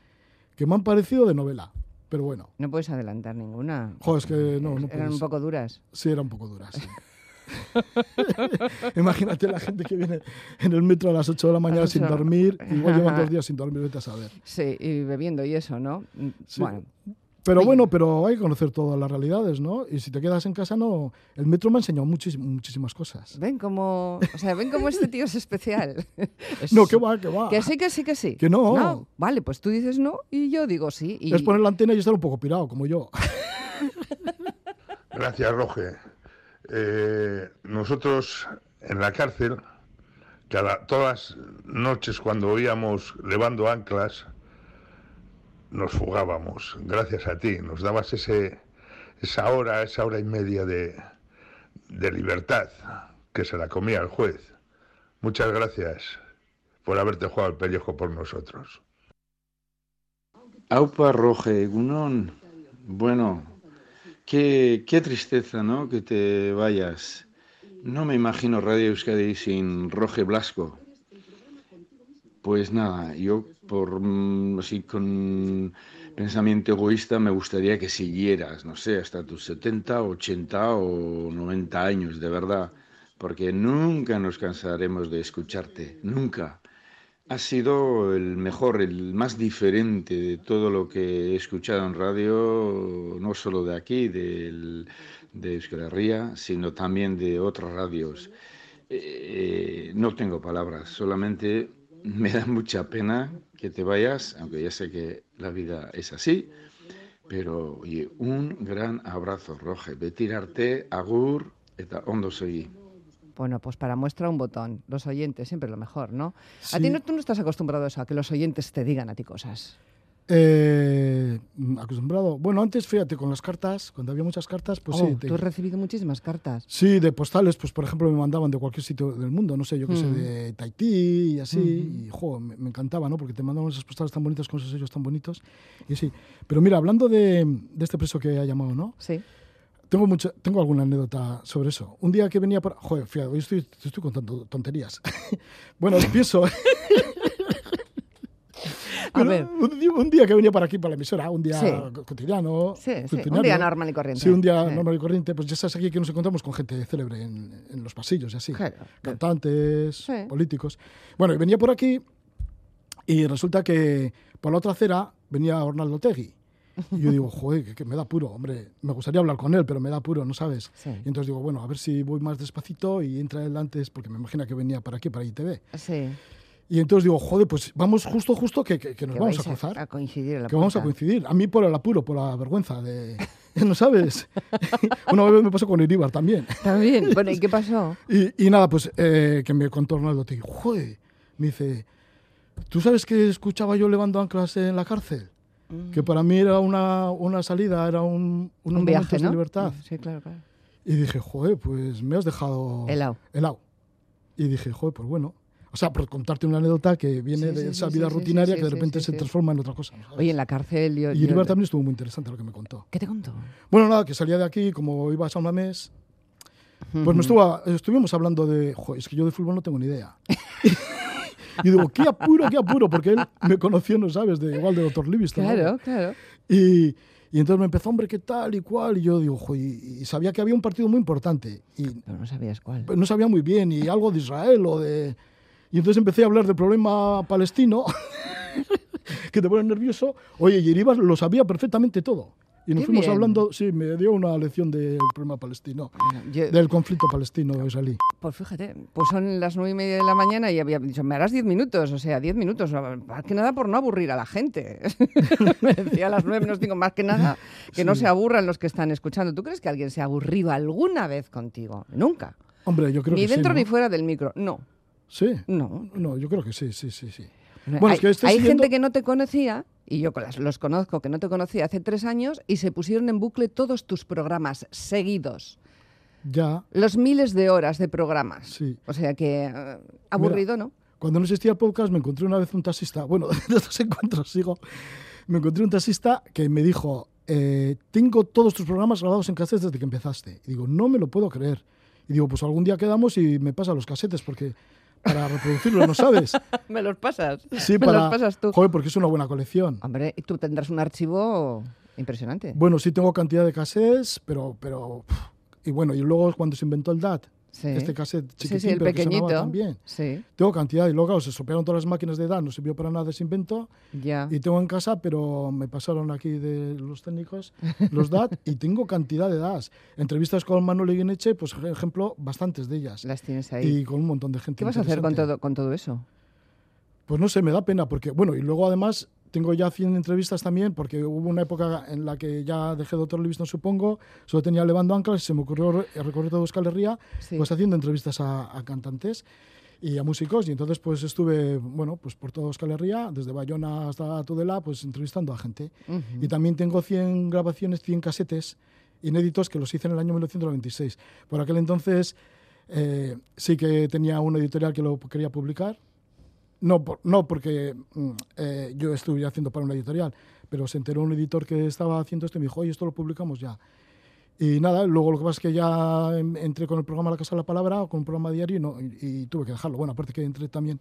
[SPEAKER 2] que me han parecido de novela. Pero bueno,
[SPEAKER 1] No puedes adelantar ninguna.
[SPEAKER 2] jo, es que no, no
[SPEAKER 1] Eran
[SPEAKER 2] puedes.
[SPEAKER 1] un poco duras.
[SPEAKER 2] Sí, era un poco duras. sí. Imagínate la gente que viene en el metro a las 8 de la mañana sin dormir. Igual llevan dos días sin dormir, vete a saber.
[SPEAKER 1] Sí, y bebiendo y eso, ¿no? Mm,
[SPEAKER 2] Sí.
[SPEAKER 1] Bueno,
[SPEAKER 2] Pero bueno, pero hay que conocer todas las realidades, ¿no? Y si te quedas en casa, no. El metro me ha enseñado muchísimas cosas.
[SPEAKER 1] ven cómo, o sea, ven cómo este tío es especial. Es-
[SPEAKER 2] No, que va, que va.
[SPEAKER 1] Que sí, que sí, que sí.
[SPEAKER 2] Que no.
[SPEAKER 1] Vale, pues tú dices no y yo digo sí. Y...
[SPEAKER 2] Es poner la antena y estar un poco pirado, como yo.
[SPEAKER 13] Gracias, Roge. Eh, nosotros en la cárcel, cada, todas las noches cuando oíamos levando anclas, nos fugábamos. Gracias a ti, nos dabas ese, esa hora, esa hora y media de, de libertad que se la comía el juez. Muchas gracias por haberte jugado el pellejo por nosotros.
[SPEAKER 14] Aupa Roge, Gunón. Bueno, qué, tristeza, ¿no? Que te vayas. No me imagino Radio Euskadi sin Roge Blasco. Pues nada, yo por mm, así con pensamiento egoísta me gustaría que siguieras, no sé, hasta tus 70, 80 o 90 años, de verdad, porque nunca nos cansaremos de escucharte, nunca. Has sido el mejor, el más diferente de todo lo que he escuchado en radio, no solo de aquí, del, de Euskal Herria, sino también de otras radios. Eh, no tengo palabras, solamente me da mucha pena que te vayas, aunque ya sé que la vida es así, pero oye, un gran abrazo, Roge. Betirarte, agur, eta ondo segi.
[SPEAKER 1] Bueno, pues para muestra un botón. Los oyentes, siempre lo mejor, ¿no? A ti
[SPEAKER 2] Sí.
[SPEAKER 1] no, tú no estás acostumbrado a eso, a que los oyentes te digan a ti cosas.
[SPEAKER 2] Eh, acostumbrado. Bueno, antes, fíjate, con las cartas, cuando había muchas cartas, pues
[SPEAKER 1] Oh,
[SPEAKER 2] sí. te-
[SPEAKER 1] Tú has recibido muchísimas cartas.
[SPEAKER 2] Sí, de postales, pues por ejemplo me mandaban de cualquier sitio del mundo, no sé, yo qué sé,
[SPEAKER 1] Mm.
[SPEAKER 2] de Tahití y así,
[SPEAKER 1] Ujú.
[SPEAKER 2] y jo, me, me encantaba, ¿no? Porque te mandaban esas postales tan bonitas con esos sellos tan bonitos. Y sí. Pero mira, hablando de, de este preso que ha llamado, ¿no?
[SPEAKER 1] Sí.
[SPEAKER 2] Tengo, mucha, tengo alguna anécdota sobre eso. Un día que venía por... Joder, fíjate, hoy estoy, contando tonterías. bueno, pienso...
[SPEAKER 1] A ver.
[SPEAKER 2] Un, día, un día que venía para aquí, para la emisora, un día
[SPEAKER 1] Sí.
[SPEAKER 2] cotidiano.
[SPEAKER 1] Sí, sí, un día normal y corriente.
[SPEAKER 2] Sí, un día normal y corriente. Pues ya sabes aquí que nos encontramos con gente célebre en, en los pasillos y así.
[SPEAKER 1] Claro.
[SPEAKER 2] Cantantes, políticos. Bueno, y venía por aquí y resulta que por la otra acera venía Ornaldo Tegui. Y yo digo, joder, que, que me da puro, hombre. Me gustaría hablar con él, pero me da puro, ¿no sabes?
[SPEAKER 1] Sí.
[SPEAKER 2] Y entonces digo, bueno, a ver si voy más despacito y entra él antes, porque me imagina que venía para aquí, para ITV.
[SPEAKER 1] Sí.
[SPEAKER 2] Y entonces digo, joder, pues vamos justo, justo que, que- que nos vamos a cruzar.
[SPEAKER 1] A coincidir en la
[SPEAKER 2] que vamos a coincidir. A mí por el apuro, por la vergüenza de... ¿No sabes? Una vez me pasó con Iríbar también.
[SPEAKER 1] También. Bueno, ¿y qué pasó?
[SPEAKER 2] Y, y nada, pues eh, que me contó Ronaldo, te digo, joder, me dice, ¿tú sabes que escuchaba yo levando anclas en la cárcel? Que para mí era una, una salida, era un, unos
[SPEAKER 1] Un viaje, ¿no?
[SPEAKER 2] de libertad.
[SPEAKER 1] Sí, claro, claro.
[SPEAKER 2] Y dije, joder, pues me has dejado...
[SPEAKER 1] Helado.
[SPEAKER 2] Helado. Y dije, joder, pues bueno. O sea, por contarte una anécdota que viene
[SPEAKER 1] Sí,
[SPEAKER 2] de
[SPEAKER 1] sí,
[SPEAKER 2] esa
[SPEAKER 1] sí,
[SPEAKER 2] vida rutinaria que de repente se transforma en otra cosa. ¿sabes?
[SPEAKER 1] Oye, en la cárcel yo...
[SPEAKER 2] y
[SPEAKER 1] yo-
[SPEAKER 2] Iribar también estuvo muy interesante lo que me contó.
[SPEAKER 1] ¿Qué te contó?
[SPEAKER 2] Bueno, nada, que salía de aquí, como iba a San Mamés, pues
[SPEAKER 1] Ujú.
[SPEAKER 2] me estuvo, estuvimos hablando de, "Jo, es que yo de fútbol no tengo ni idea. y digo, qué apuro, qué apuro, porque él me conoció, ¿no sabes? De igual de Dr. Livingston. ¿no?
[SPEAKER 1] Claro, claro.
[SPEAKER 2] Y, y entonces me empezó, hombre, qué tal y cual. Y yo digo, "Jo", y, y sabía que había un partido muy importante. Y
[SPEAKER 1] Pero no sabías cuál.
[SPEAKER 2] no sabía muy bien, y algo de Israel o de... Y entonces empecé a hablar del problema palestino, que te pone nervioso. Oye, y Iribas lo sabía perfectamente todo. Y nos
[SPEAKER 1] Qué
[SPEAKER 2] fuimos
[SPEAKER 1] bien.
[SPEAKER 2] hablando, sí, me dio una lección del problema palestino,
[SPEAKER 1] yo-
[SPEAKER 2] del conflicto palestino-israelí.
[SPEAKER 1] Pues fíjate, pues son las nueve y media de la mañana y había dicho, me harás diez minutos, o sea, diez minutos, más que nada por no aburrir a la gente. me decía a las nueve menos cinco, más que nada que no
[SPEAKER 2] Sí.
[SPEAKER 1] se aburran los que están escuchando. ¿Tú crees que alguien se ha aburrido alguna vez contigo? Nunca.
[SPEAKER 2] Hombre, yo creo
[SPEAKER 1] ni
[SPEAKER 2] que sí,
[SPEAKER 1] dentro
[SPEAKER 2] ¿no?
[SPEAKER 1] ni fuera del micro, no.
[SPEAKER 2] Sí.
[SPEAKER 1] No.
[SPEAKER 2] No, yo creo que sí, sí, sí, sí.
[SPEAKER 1] hay
[SPEAKER 2] Bueno, es que
[SPEAKER 1] hay
[SPEAKER 2] siguiendo-
[SPEAKER 1] gente que no te conocía, y yo los conozco, que no te conocía hace tres años, y se pusieron en bucle todos tus programas seguidos.
[SPEAKER 2] Ya.
[SPEAKER 1] Los miles de horas de programas.
[SPEAKER 2] Sí.
[SPEAKER 1] O sea que eh, aburrido, ¿no?
[SPEAKER 2] Cuando no existía el podcast me encontré una vez un taxista, bueno, de estos encuentros sigo, me encontré un taxista que me dijo, eh, tengo todos tus programas grabados en cassettes desde que empezaste. Y digo, no me lo puedo creer. Y digo, pues algún día quedamos y me pasa los casetes, porque para reproducirlo, ¿no sabes?
[SPEAKER 1] Me los pasas.
[SPEAKER 2] Sí,
[SPEAKER 1] Me
[SPEAKER 2] para...
[SPEAKER 1] los pasas tú.
[SPEAKER 2] Joder, porque es una buena colección.
[SPEAKER 1] Hombre, y tú tendrás un archivo impresionante.
[SPEAKER 2] Bueno, sí tengo cantidad de cassettes, pero... pero y bueno, y luego cuando se inventó el DAT,
[SPEAKER 1] Sí.
[SPEAKER 2] este cassette
[SPEAKER 1] Sí,
[SPEAKER 2] chiquitín,
[SPEAKER 1] sí, el
[SPEAKER 2] pero que
[SPEAKER 1] pequeñito.
[SPEAKER 2] también.
[SPEAKER 1] Sí.
[SPEAKER 2] Tengo cantidad y luego se estropearon todas las máquinas de DAT, no sirvió para nada ese invento.
[SPEAKER 1] Ya.
[SPEAKER 2] Y tengo en casa, pero me pasaron aquí de los técnicos los DAT y tengo cantidad de DATs. Entrevistas con Manuel Iguineche, pues por ejemplo, bastantes de ellas.
[SPEAKER 1] Las tienes ahí.
[SPEAKER 2] Y con un montón de gente.
[SPEAKER 1] ¿Qué vas a hacer con todo, con todo eso?
[SPEAKER 2] Pues no sé, me da pena porque, bueno, y luego además tengo ya 100 entrevistas también porque hubo una época en la que ya dejé Doctor Livingston, supongo, solo tenía Levando Anclas y se me ocurrió re- recorrer todo Euskal Herria,
[SPEAKER 1] Sí.
[SPEAKER 2] pues haciendo entrevistas a, a cantantes y a músicos y entonces pues estuve, bueno, pues por todo Euskal Herria, desde Bayona hasta Tudela, pues entrevistando a gente.
[SPEAKER 1] Ujú.
[SPEAKER 2] Y también tengo 100 grabaciones, 100 casetes inéditos que los hice en el año 1996. Por aquel entonces eh, sí que tenía una editorial que lo quería publicar. No, por- no porque mm, eh, yo estuviera haciendo para una editorial, pero se enteró un editor que estaba haciendo esto y me dijo, oye, esto lo publicamos ya. Y nada, luego lo que pasa es que ya em- entré con el programa La Casa de la Palabra, con un programa diario y, no, y, y tuve que dejarlo. Bueno, aparte que entré también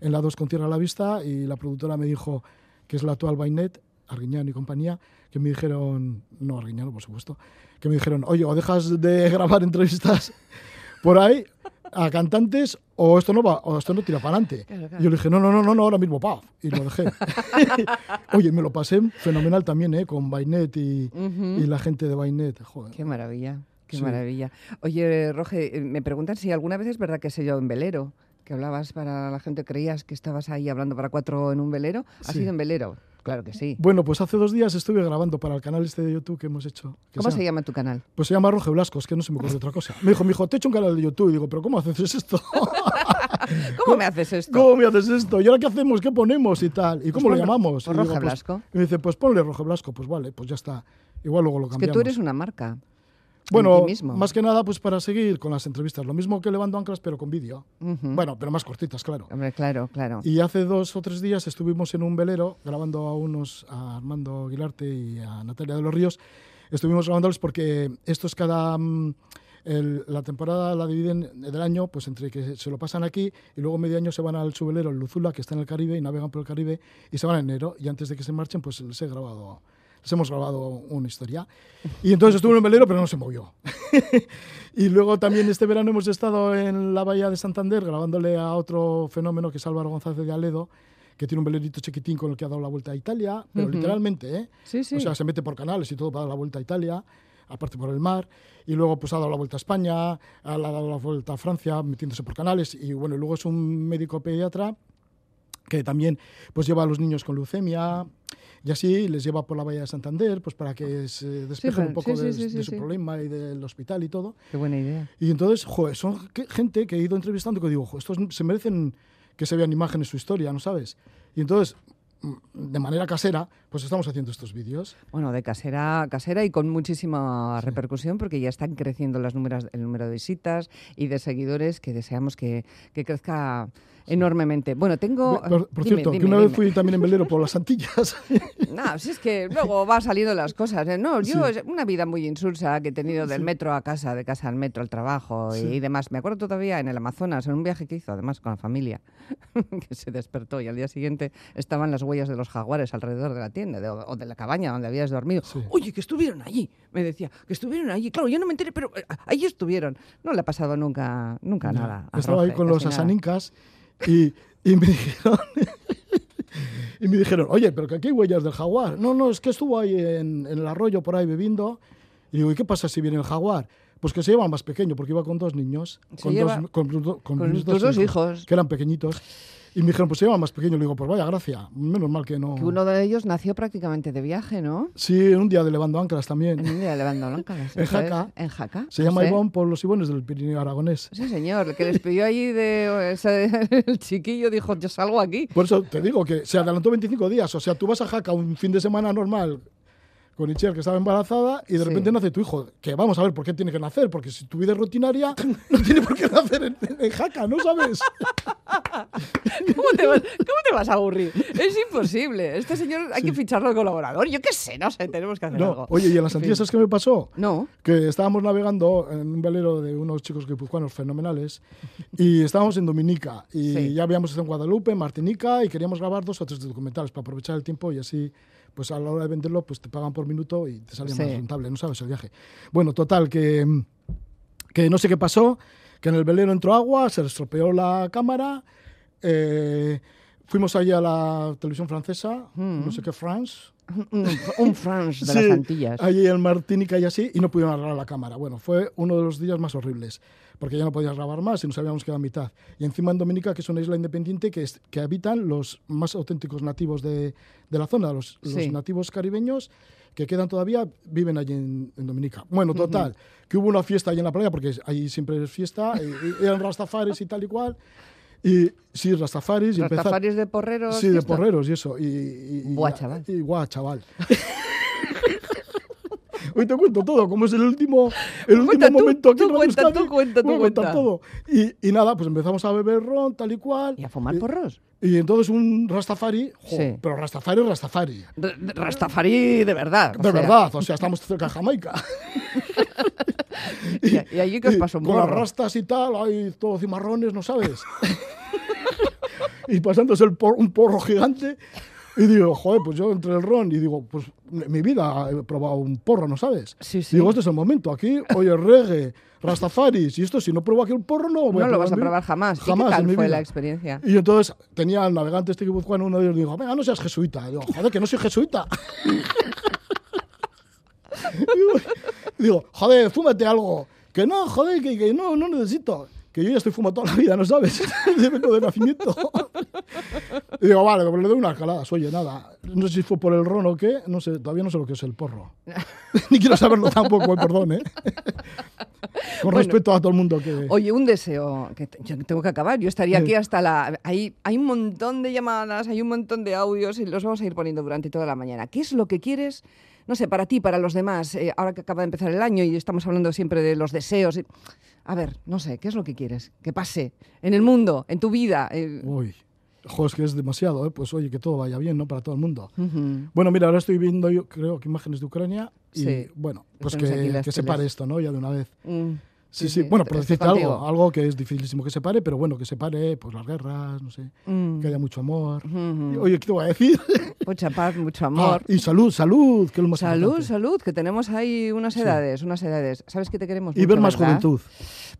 [SPEAKER 2] en la 2 con Tierra a la Vista y la productora me dijo, que es la actual Bainet, Arguiñano y compañía, que me dijeron, no Arguiñano por supuesto, que me dijeron, oye, o dejas de grabar entrevistas por ahí a cantantes o esto no va, o esto no tira para adelante.
[SPEAKER 1] Claro,
[SPEAKER 2] yo le dije, no, no, no, no, no, ahora mismo, paz. Y lo dejé. Oye, me lo pasé fenomenal también, ¿eh? Con Bainet y, la gente de Bainet. Joder.
[SPEAKER 1] Qué maravilla, qué
[SPEAKER 2] Sí.
[SPEAKER 1] maravilla. Oye, Roge, eh, me preguntan si alguna vez es verdad que sé yo en velero, que hablabas para la gente, creías que estabas ahí hablando para cuatro en un velero. ¿Has
[SPEAKER 2] Sí.
[SPEAKER 1] sido en velero? Claro que sí.
[SPEAKER 2] Bueno, pues hace dos días estuve grabando para el canal este de YouTube que hemos hecho. que
[SPEAKER 1] ¿Cómo
[SPEAKER 2] se
[SPEAKER 1] se llama tu canal?
[SPEAKER 2] Pues se llama Roge Blasco, es que no se me ocurre otra cosa. Me dijo, mi hijo, te he hecho un canal de YouTube. Y digo, ¿pero cómo haces esto?
[SPEAKER 1] ¿Cómo me haces esto?
[SPEAKER 2] ¿Cómo me haces esto? ¿Y ahora qué hacemos? ¿Qué ponemos y tal? ¿Y
[SPEAKER 1] Pues
[SPEAKER 2] cómo lo llamamos?
[SPEAKER 1] pues
[SPEAKER 2] Y
[SPEAKER 1] Roge
[SPEAKER 2] digo,
[SPEAKER 1] Blasco.
[SPEAKER 2] Y me dice, pues ponle Roge Blasco. Pues vale, pues ya está. Igual luego lo
[SPEAKER 1] Es que
[SPEAKER 2] cambiamos.
[SPEAKER 1] tú eres una marca. En
[SPEAKER 2] Bueno, más que nada, pues para seguir con las entrevistas. Lo mismo que Levando Anclas, pero con vídeo. Bueno, pero más cortitas, claro.
[SPEAKER 1] Hombre, claro, claro.
[SPEAKER 2] Y hace dos o tres días estuvimos en un velero grabando a unos, a Armando Aguilarte y a Natalia de los Ríos. Estuvimos grabándoles porque esto es cada... mm, el- la temporada la dividen del año, pues entre que se lo pasan aquí y luego medio año se van al subvelero, el Luzula, que está en el Caribe, y navegan por el Caribe y se van en enero. Y antes de que se marchen, pues les he grabado, les hemos grabado una historia. Y entonces estuvo en el velero, pero no se movió. y luego también este verano hemos estado en la bahía de Santander grabándole a otro fenómeno que es Álvaro González de Aledo, que tiene un velerito chiquitín con el que ha dado la vuelta a Italia, pero
[SPEAKER 1] Ujú.
[SPEAKER 2] literalmente, ¿eh?
[SPEAKER 1] Sí, sí.
[SPEAKER 2] O sea, se mete por canales y todo para dar la vuelta a Italia, aparte por el mar, y luego pues ha dado la vuelta a España, ha dado la vuelta a Francia, metiéndose por canales, y bueno, luego es un médico pediatra que también pues lleva a los niños con leucemia y así les lleva por la bahía de Santander pues para que se despejen
[SPEAKER 1] pero-
[SPEAKER 2] un poco
[SPEAKER 1] sí, sí,
[SPEAKER 2] de,
[SPEAKER 1] sí, sí,
[SPEAKER 2] de su
[SPEAKER 1] sí.
[SPEAKER 2] problema y del hospital y todo.
[SPEAKER 1] Qué buena idea.
[SPEAKER 2] Y entonces, joder, son que- gente que he ido entrevistando que digo, "Jo, estos se merecen que se vean imágenes su historia, ¿no sabes? Y entonces, mm, de manera casera, pues estamos haciendo estos vídeos.
[SPEAKER 1] Bueno, de casera, casera y con muchísima repercusión porque ya están creciendo las números, el número de visitas y de seguidores que deseamos que, que crezca enormemente. Bueno, tengo...
[SPEAKER 2] Por, por
[SPEAKER 1] dime,
[SPEAKER 2] cierto,
[SPEAKER 1] dime,
[SPEAKER 2] que una vez fui también en velero por las Antillas.
[SPEAKER 1] No, si es que luego va saliendo las cosas. ¿eh? No, yo
[SPEAKER 2] Sí.
[SPEAKER 1] una vida muy insulsa que he tenido del metro a casa, de casa al metro al trabajo y,
[SPEAKER 2] Sí.
[SPEAKER 1] y demás. Me acuerdo todavía en el Amazonas, en un viaje que hizo, además con la familia, que se despertó y al día siguiente estaban las huellas de los jaguares alrededor de la tienda de- o de la cabaña donde habías dormido. Oye, que estuvieron allí, me decía, que estuvieron allí. Claro, yo no me enteré, pero eh, ahí estuvieron. No le ha pasado nunca, nunca
[SPEAKER 2] Ya,
[SPEAKER 1] nada.
[SPEAKER 2] Estaba ahí
[SPEAKER 1] Roge,
[SPEAKER 2] con los
[SPEAKER 1] nada.
[SPEAKER 2] Y, y me dijeron... Y me dijeron, oye, pero que aquí hay huellas del jaguar. No, no, es que estuvo ahí en, en el arroyo por ahí bebiendo. Y digo, ¿y qué pasa si viene el jaguar? Pues que se lleva más pequeño, porque iba con dos niños.
[SPEAKER 1] Se
[SPEAKER 2] con,
[SPEAKER 1] lleva-
[SPEAKER 2] dos, con, con
[SPEAKER 1] con
[SPEAKER 2] mis
[SPEAKER 1] tus dos hijos.
[SPEAKER 2] Que eran pequeñitos. Y me dijeron, pues se lleva más pequeño. Le digo, pues vaya gracia. Menos mal que no.
[SPEAKER 1] Que uno de ellos nació prácticamente de viaje, ¿no?
[SPEAKER 2] Sí, un día de levando anclas también.
[SPEAKER 1] En un día de levando blancas.
[SPEAKER 2] En. Jaca.
[SPEAKER 1] En Jaca.
[SPEAKER 2] Se llama. Ivón por los Ibones del Pirineo Aragonés.
[SPEAKER 1] Sí, señor, que les pidió allí de el chiquillo dijo, yo salgo aquí.
[SPEAKER 2] Por eso te digo que se adelantó 25 días. O sea, tú vas a Jaca un fin de semana normal con Itziar, que estaba embarazada, y de
[SPEAKER 1] Sí.
[SPEAKER 2] repente nace tu hijo. Que vamos a ver por qué tiene que nacer, porque si tu vida es rutinaria, no tiene por qué nacer en, en Jaca, ¿no sabes?
[SPEAKER 1] ¿Cómo te, vas, cómo te vas a aburrir? Es imposible. Este señor hay que ficharlo de colaborador. Yo qué sé, no sé, tenemos que hacer
[SPEAKER 2] No.
[SPEAKER 1] algo.
[SPEAKER 2] Oye, ¿y en las Antillas sabes qué me pasó?
[SPEAKER 1] No.
[SPEAKER 2] Que estábamos navegando en un velero de unos chicos guipuzcoanos fenomenales y estábamos en Dominica y
[SPEAKER 1] Sí.
[SPEAKER 2] ya habíamos estado en Guadalupe, en Martinica y queríamos grabar dos o tres documentales para aprovechar el tiempo y así pues a la hora de venderlo pues te pagan por minuto y te más
[SPEAKER 1] Sí.
[SPEAKER 2] rentable, no sabes el viaje. Bueno, total, que, que no sé qué pasó, que en el velero entró agua, se estropeó la cámara, eh, fuimos allí a la televisión francesa,
[SPEAKER 1] Mm.
[SPEAKER 2] no sé qué, France,
[SPEAKER 1] Un, un France de
[SPEAKER 2] Sí,
[SPEAKER 1] las Antillas.
[SPEAKER 2] Allí en Martinica y así, y no pudieron agarrar la cámara. Bueno, fue uno de los días más horribles, porque ya no podías grabar más y nos habíamos quedado a mitad. Y encima en Dominica, que es una isla independiente que, es- que habitan los más auténticos nativos de, de la zona, los, nativos caribeños que quedan todavía, viven allí en, en Dominica. Bueno, total, que hubo una fiesta allí en la playa, porque allí siempre es fiesta, eran rastafaris y tal y cual. Y sí, rastafaris. y empezar-
[SPEAKER 1] Rastafaris de porreros.
[SPEAKER 2] Sí, de porreros y eso. Y, y-
[SPEAKER 1] Buah, chaval.
[SPEAKER 2] Y guau, chaval. Hoy te cuento todo, como es el último, el
[SPEAKER 1] Cuenta
[SPEAKER 2] último
[SPEAKER 1] tú,
[SPEAKER 2] momento aquí
[SPEAKER 1] tú
[SPEAKER 2] en
[SPEAKER 1] cuenta,
[SPEAKER 2] Euskadi,
[SPEAKER 1] tú cuenta, tú
[SPEAKER 2] voy a contar
[SPEAKER 1] cuenta.
[SPEAKER 2] todo. Y, y nada, pues empezamos a beber ron, tal y cual.
[SPEAKER 1] ¿Y a fumar porros?
[SPEAKER 2] Y entonces un Rastafari, jo,
[SPEAKER 1] Sí.
[SPEAKER 2] pero Rastafari es Rastafari.
[SPEAKER 1] R- Rastafari de verdad. o
[SPEAKER 2] De
[SPEAKER 1] sea.
[SPEAKER 2] verdad, o sea, estamos cerca de Jamaica.
[SPEAKER 1] ¿Y, y allí que os pasó un
[SPEAKER 2] Con las rastas y tal, hay todo cimarrones, ¿no sabes? y pasándose el por- un porro gigante. Y digo, joder, pues yo entre el ron y digo, pues mi vida he probado un porro, ¿no sabes?
[SPEAKER 1] Sí, sí.
[SPEAKER 2] Digo, este es el momento. Aquí, oye, reggae, rastafaris, y esto, si no pruebo aquí el porro, no voy
[SPEAKER 1] No lo vas a probar jamás. ¿Y
[SPEAKER 2] Jamás
[SPEAKER 1] qué tal fue
[SPEAKER 2] vida.
[SPEAKER 1] la experiencia?
[SPEAKER 2] Y entonces tenía el navegante este guipuzcoano, uno de ellos dijo, venga, no seas jesuita. Y digo, joder, que no soy jesuita. digo, digo, joder, fúmate algo. Que no, joder, que, que no, no necesito. Que yo ya estoy fumando toda la vida, ¿no sabes? De nacimiento. Y digo, vale, le doy unas caladas. Oye, nada, no sé si fue por el ron o qué, no sé, todavía no sé lo que es el porro. Ni quiero saberlo tampoco, eh, perdón, ¿eh? Con
[SPEAKER 1] Bueno.
[SPEAKER 2] respeto a todo el mundo que...
[SPEAKER 1] Oye, un deseo, que yo tengo que acabar. Yo estaría aquí hasta la... Hay, hay un montón de llamadas, hay un montón de audios y los vamos a ir poniendo durante toda la mañana. ¿Qué es lo que quieres, no sé, para ti, para los demás? eh, ahora que acaba de empezar el año y estamos hablando siempre de los deseos. y- A ver, no sé, ¿qué es lo que quieres? Que pase en el mundo, en tu vida. eh,
[SPEAKER 2] Uy, jo, es que es demasiado, ¿eh? Pues oye, que todo vaya bien, ¿no? Para todo el mundo. Bueno, mira, ahora estoy viendo, yo creo que imágenes de Ucrania y
[SPEAKER 1] Sí.
[SPEAKER 2] bueno, pues
[SPEAKER 1] Tenemos
[SPEAKER 2] que, que se pare esto, ¿no? Ya de una vez.
[SPEAKER 1] Mm,
[SPEAKER 2] Sí,
[SPEAKER 1] sí,
[SPEAKER 2] sí, bueno, por decirte
[SPEAKER 1] contigo.
[SPEAKER 2] algo, algo que es dificilísimo que se pare, pero bueno, que se pare, pues las guerras, no sé,
[SPEAKER 1] Mm.
[SPEAKER 2] que haya mucho amor. Y, Oye, ¿qué te voy a decir?
[SPEAKER 1] Mucha paz, mucho
[SPEAKER 2] Ah,
[SPEAKER 1] amor.
[SPEAKER 2] y salud, salud, que es lo más
[SPEAKER 1] Salud,
[SPEAKER 2] importante.
[SPEAKER 1] salud, que tenemos ahí unas
[SPEAKER 2] Sí.
[SPEAKER 1] edades, unas edades. ¿Sabes que te queremos
[SPEAKER 2] Y
[SPEAKER 1] mucho,
[SPEAKER 2] ver más
[SPEAKER 1] verdad?
[SPEAKER 2] juventud.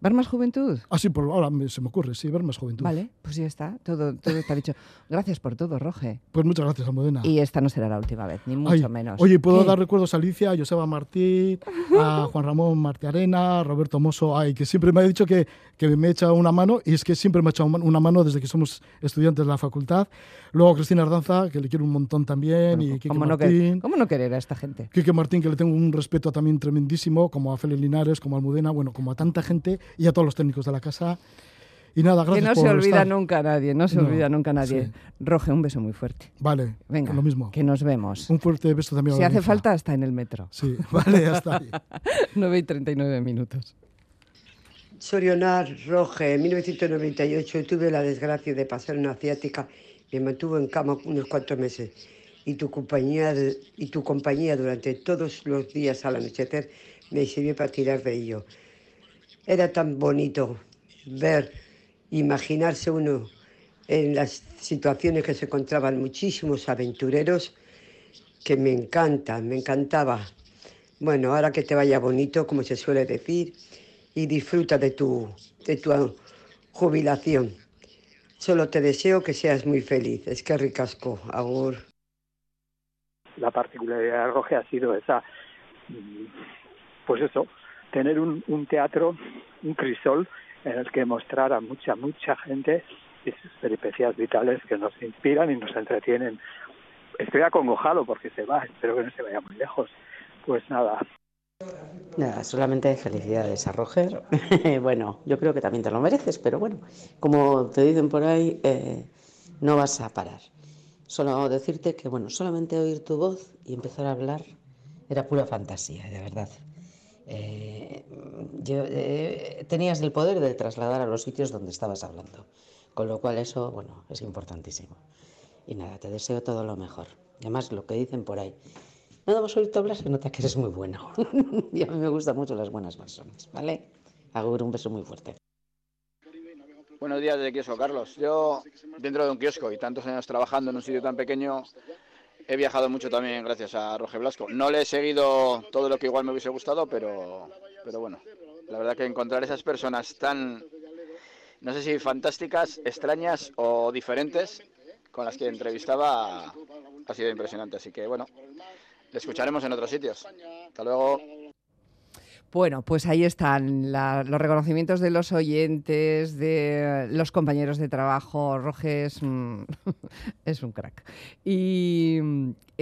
[SPEAKER 1] ¿Ver más juventud?
[SPEAKER 2] Ah, sí, por ahora me- se me ocurre, sí, ver más juventud.
[SPEAKER 1] Vale, pues ya está, todo, todo está dicho. Gracias por todo, Roge.
[SPEAKER 2] Pues muchas gracias, Almudena.
[SPEAKER 1] Y esta no será la última vez, ni mucho
[SPEAKER 2] Ay,
[SPEAKER 1] menos.
[SPEAKER 2] Oye, ¿puedo
[SPEAKER 1] ¿Qué?
[SPEAKER 2] dar recuerdos a Alicia, a Joseba Martín, a Juan Ramón Martiarena, a Roberto Mosso, ay, que siempre me ha dicho que, que me echa una mano, y es que siempre me ha echado una mano desde que somos estudiantes de la facultad. Luego a Cristina Ardanza, que le quiero un montón también, y Quique
[SPEAKER 1] ¿Cómo no,
[SPEAKER 2] Martín.
[SPEAKER 1] que- ¿Cómo no querer a esta gente?
[SPEAKER 2] Quique Martín, que le tengo un respeto también tremendísimo, como a Félix Linares, como a Almudena, bueno, como a tanta gente y a todos los técnicos de la casa. Y nada,
[SPEAKER 1] Que
[SPEAKER 2] gracias
[SPEAKER 1] no
[SPEAKER 2] por
[SPEAKER 1] se olvida
[SPEAKER 2] estar.
[SPEAKER 1] nunca nadie, no se
[SPEAKER 2] No,
[SPEAKER 1] olvida nunca nadie.
[SPEAKER 2] sí.
[SPEAKER 1] Roge, un beso muy fuerte.
[SPEAKER 2] Vale,
[SPEAKER 1] Venga,
[SPEAKER 2] lo mismo.
[SPEAKER 1] que nos vemos.
[SPEAKER 2] Un fuerte beso también a
[SPEAKER 1] Si hace
[SPEAKER 2] Lorenza.
[SPEAKER 1] falta, hasta en el metro.
[SPEAKER 2] Sí, vale, hasta ahí.
[SPEAKER 1] 9 y 39 minutos.
[SPEAKER 15] Sorionar Roge, en 1998 tuve la desgracia de pasar una ciática, me mantuvo en cama unos cuantos meses y tu compañía, y tu compañía durante todos los días al anochecer me sirvió para tirar de ello. Era tan bonito ver, imaginarse uno en las situaciones que se encontraban muchísimos aventureros que me encanta, me encantaba. Bueno, ahora que te vaya bonito, como se suele decir, y disfruta de tu, de tu jubilación. Solo te deseo que seas muy feliz. Es que ricasco, Agur.
[SPEAKER 16] La particularidad de Roge ha sido esa, pues eso, tener un, un teatro, un crisol en el que mostrar a mucha, mucha gente y sus peripecias vitales que nos inspiran y nos entretienen. Estoy acongojado porque se va, espero que no se vaya muy lejos. Pues nada.
[SPEAKER 17] Nada, solamente felicidades a Roger. bueno, yo creo que también te lo mereces, pero bueno, como te dicen por ahí, eh, no vas a parar. Solo decirte que, bueno, solamente oír tu voz y empezar a hablar era pura fantasía, de verdad. Eh, eh, tenías el poder de trasladar a los sitios donde estabas hablando. Con lo cual eso, bueno, es importantísimo. Y nada, te deseo todo lo mejor. además, lo que dicen por ahí, nada más oírte hablar se nota que eres muy bueno. y a mí me gustan mucho las buenas personas, ¿vale? Agur, un beso muy fuerte.
[SPEAKER 18] Buenos días de Kiosco, Carlos. Yo, dentro de un kiosco y tantos años trabajando en un sitio tan pequeño, he viajado mucho también gracias a Roger Blasco. No le he seguido todo lo que igual me hubiese gustado, pero, pero bueno, la verdad que encontrar esas personas tan no sé si fantásticas, extrañas o diferentes con las que entrevistaba ha sido impresionante. Así que bueno, le escucharemos en otros sitios. Hasta luego.
[SPEAKER 1] Bueno, pues ahí están los reconocimientos de los oyentes, de los compañeros de trabajo. Roges es un crack. Y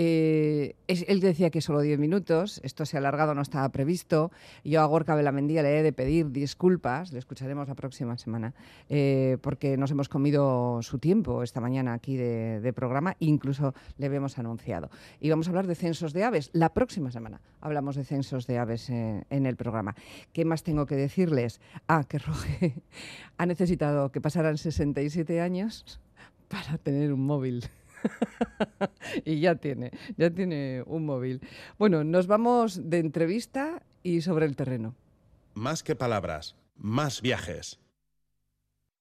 [SPEAKER 1] eh, él decía que solo 10 minutos, esto se ha alargado, no estaba previsto. Yo a Gorka Belamendía le he de pedir disculpas, le escucharemos la próxima semana, eh, porque nos hemos comido su tiempo esta mañana aquí de, programa, incluso le habíamos anunciado. Y vamos a hablar de censos de aves. La próxima semana hablamos de censos de aves eh, en el programa. ¿Qué más tengo que decirles? Ah, que Roge ha necesitado que pasaran 67 años para tener un móvil. y ya tiene, ya tiene un móvil. Bueno, nos vamos de entrevista y sobre el terreno.
[SPEAKER 3] Más que palabras, más viajes.